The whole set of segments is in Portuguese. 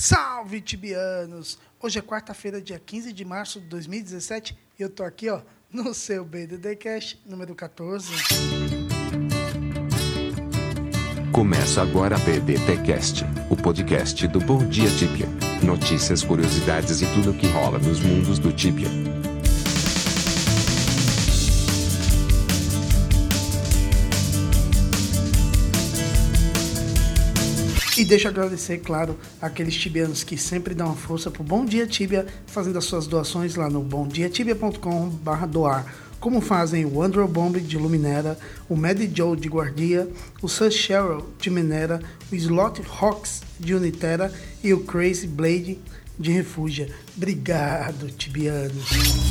Salve, tibianos! Hoje é quarta-feira, dia 15 de março de 2017 e eu tô aqui, ó, no seu BDD Cash número 14. Começa agora a BDT Cast, o podcast do Bom Dia Tibia. Notícias, curiosidades e tudo o que rola nos mundos do Tibia. E deixa eu agradecer, claro, aqueles tibianos que sempre dão uma força pro Bom Dia Tibia, fazendo as suas doações lá no bomdiatibia.com.br doar. Como fazem o Andrew Bomb de Luminera, o Mad Joe de Guardia, o Sir Cheryl de Minera, o Slot Hawks de Unitera e o Crazy Blade de Refúgia. Obrigado, tibianos.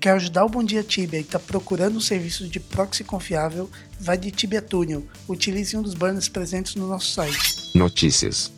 Quer ajudar o Bom Dia Tibia e está procurando um serviço de proxy confiável? Vai de Tibia Tunnel. Utilize um dos banners presentes no nosso site. Notícias.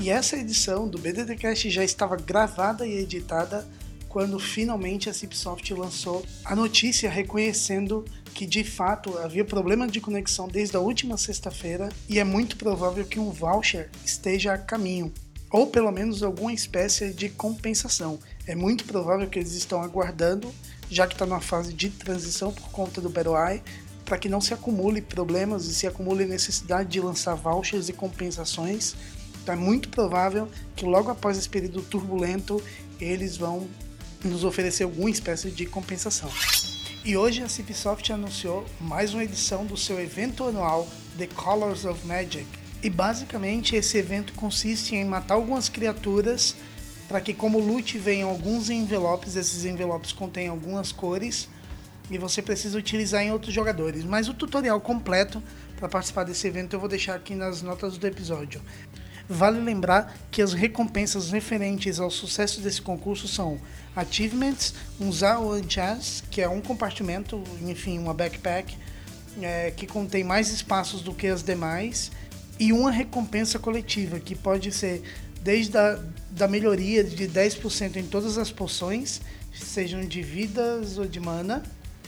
E essa edição do BDDcast já estava gravada e editada quando finalmente a Cipsoft lançou a notícia reconhecendo que de fato havia problema de conexão desde a última sexta-feira e é muito provável que um voucher esteja a caminho, ou pelo menos alguma espécie de compensação. É muito provável que eles estão aguardando já que está numa fase de transição por conta do Eye, para que não se acumule problemas e se acumule necessidade de lançar vouchers e compensações. Então é muito provável que logo após esse período turbulento eles vão nos oferecer alguma espécie de compensação. E hoje a Cipsoft anunciou mais uma edição do seu evento anual The Colors of Magic. E basicamente esse evento consiste em matar algumas criaturas para que como loot venham alguns envelopes, esses envelopes contêm algumas cores e você precisa utilizar em outros jogadores. Mas o tutorial completo para participar desse evento eu vou deixar aqui nas notas do episódio. Vale lembrar que as recompensas referentes ao sucesso desse concurso são Achievements, um Zao Chance, que é um compartimento, enfim, uma backpack, é, que contém mais espaços do que as demais, e uma recompensa coletiva, que pode ser desde a da melhoria de 10% em todas as poções, sejam de vidas ou de mana,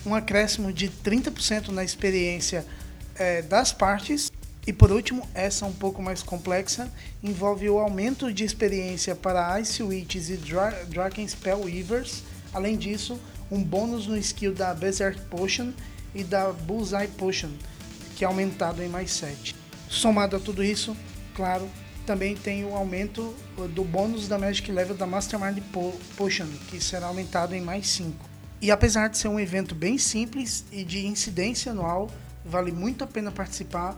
um acréscimo de 30% na experiência é, das partes, e por último, essa um pouco mais complexa, envolve o aumento de experiência para Ice Witches e Dra Draken Spell Weavers, além disso, um bônus no skill da Berserk Potion e da Bullseye Potion, que é aumentado em mais 7. Somado a tudo isso, claro, também tem o aumento do bônus da Magic Level da Mastermind Potion, que será aumentado em mais 5. E apesar de ser um evento bem simples e de incidência anual, vale muito a pena participar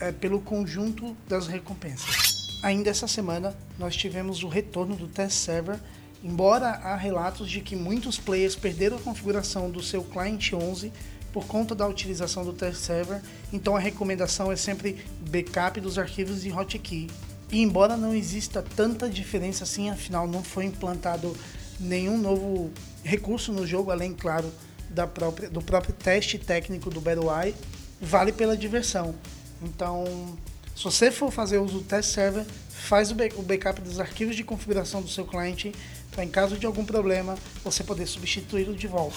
é, pelo conjunto das recompensas. Ainda essa semana nós tivemos o retorno do test server, embora há relatos de que muitos players perderam a configuração do seu client 11 por conta da utilização do test server, então a recomendação é sempre backup dos arquivos de hotkey e embora não exista tanta diferença assim, afinal não foi implantado nenhum novo recurso no jogo, além, claro, da própria, do próprio teste técnico do Battle vale pela diversão. Então, se você for fazer uso do test server, faz o backup dos arquivos de configuração do seu cliente para, em caso de algum problema, você poder substituí-lo de volta.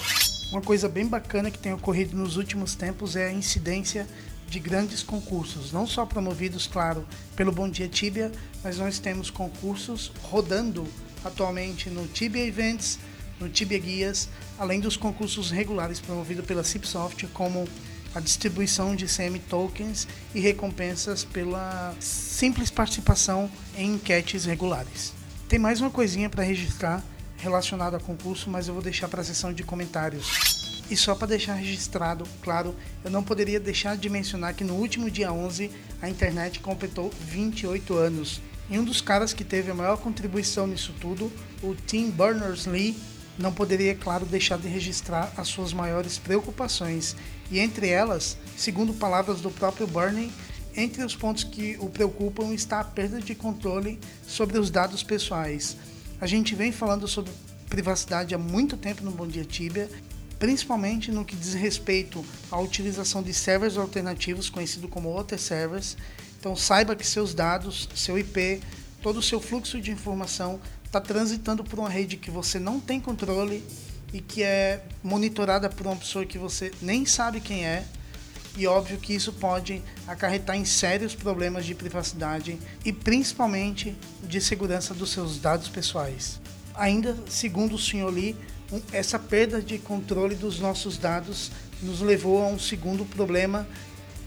Uma coisa bem bacana que tem ocorrido nos últimos tempos é a incidência de grandes concursos, não só promovidos, claro, pelo Bom Dia Tibia, mas nós temos concursos rodando atualmente no Tibia Events, no Tibia Guias, além dos concursos regulares promovidos pela Cipsoft, como a distribuição de CM tokens e recompensas pela simples participação em enquetes regulares. Tem mais uma coisinha para registrar relacionada a concurso, mas eu vou deixar para a seção de comentários. E só para deixar registrado, claro, eu não poderia deixar de mencionar que no último dia 11 a internet completou 28 anos. E um dos caras que teve a maior contribuição nisso tudo, o Tim Berners-Lee, não poderia, claro, deixar de registrar as suas maiores preocupações. E entre elas, segundo palavras do próprio Burney, entre os pontos que o preocupam está a perda de controle sobre os dados pessoais. A gente vem falando sobre privacidade há muito tempo no Bom Dia Tibia principalmente no que diz respeito à utilização de servers alternativos, conhecido como OT servers. Então saiba que seus dados, seu IP, todo o seu fluxo de informação está transitando por uma rede que você não tem controle e que é monitorada por uma pessoa que você nem sabe quem é. e óbvio que isso pode acarretar em sérios problemas de privacidade e principalmente de segurança dos seus dados pessoais. Ainda, segundo o Sr. Lee, essa perda de controle dos nossos dados nos levou a um segundo problema,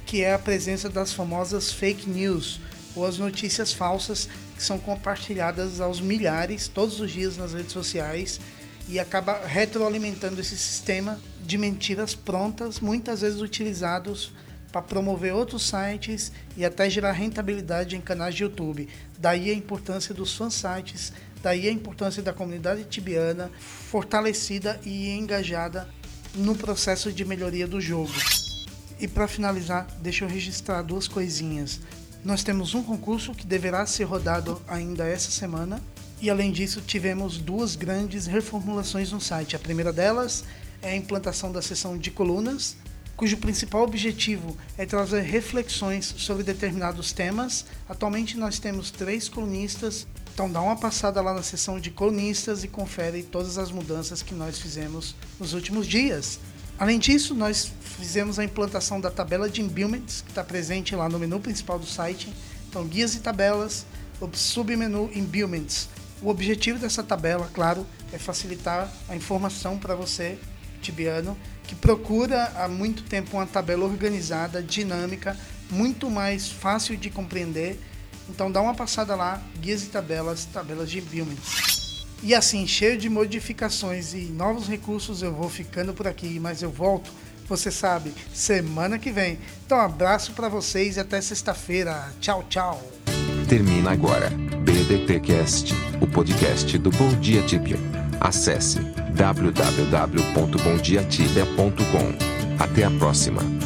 que é a presença das famosas fake news, ou as notícias falsas que são compartilhadas aos milhares todos os dias nas redes sociais e acaba retroalimentando esse sistema de mentiras prontas, muitas vezes utilizados para promover outros sites e até gerar rentabilidade em canais de YouTube. Daí a importância dos fansites, daí a importância da comunidade tibiana fortalecida e engajada no processo de melhoria do jogo. E para finalizar, deixa eu registrar duas coisinhas. Nós temos um concurso que deverá ser rodado ainda essa semana. E além disso, tivemos duas grandes reformulações no site. A primeira delas é a implantação da seção de colunas, cujo principal objetivo é trazer reflexões sobre determinados temas. Atualmente nós temos três colunistas, então dá uma passada lá na seção de colunistas e confere todas as mudanças que nós fizemos nos últimos dias. Além disso, nós fizemos a implantação da tabela de embillments, que está presente lá no menu principal do site. Então, guias e tabelas, submenu embillments. O objetivo dessa tabela, claro, é facilitar a informação para você, tibiano, que procura há muito tempo uma tabela organizada, dinâmica, muito mais fácil de compreender. Então, dá uma passada lá, guias e tabelas, tabelas de embillments. E assim, cheio de modificações e novos recursos, eu vou ficando por aqui, mas eu volto, você sabe, semana que vem. Então, abraço para vocês e até sexta-feira. Tchau, tchau. Termina agora. BDTcast, o podcast do Bom Dia Tibia. Acesse www.bomdiatibia.com. Até a próxima.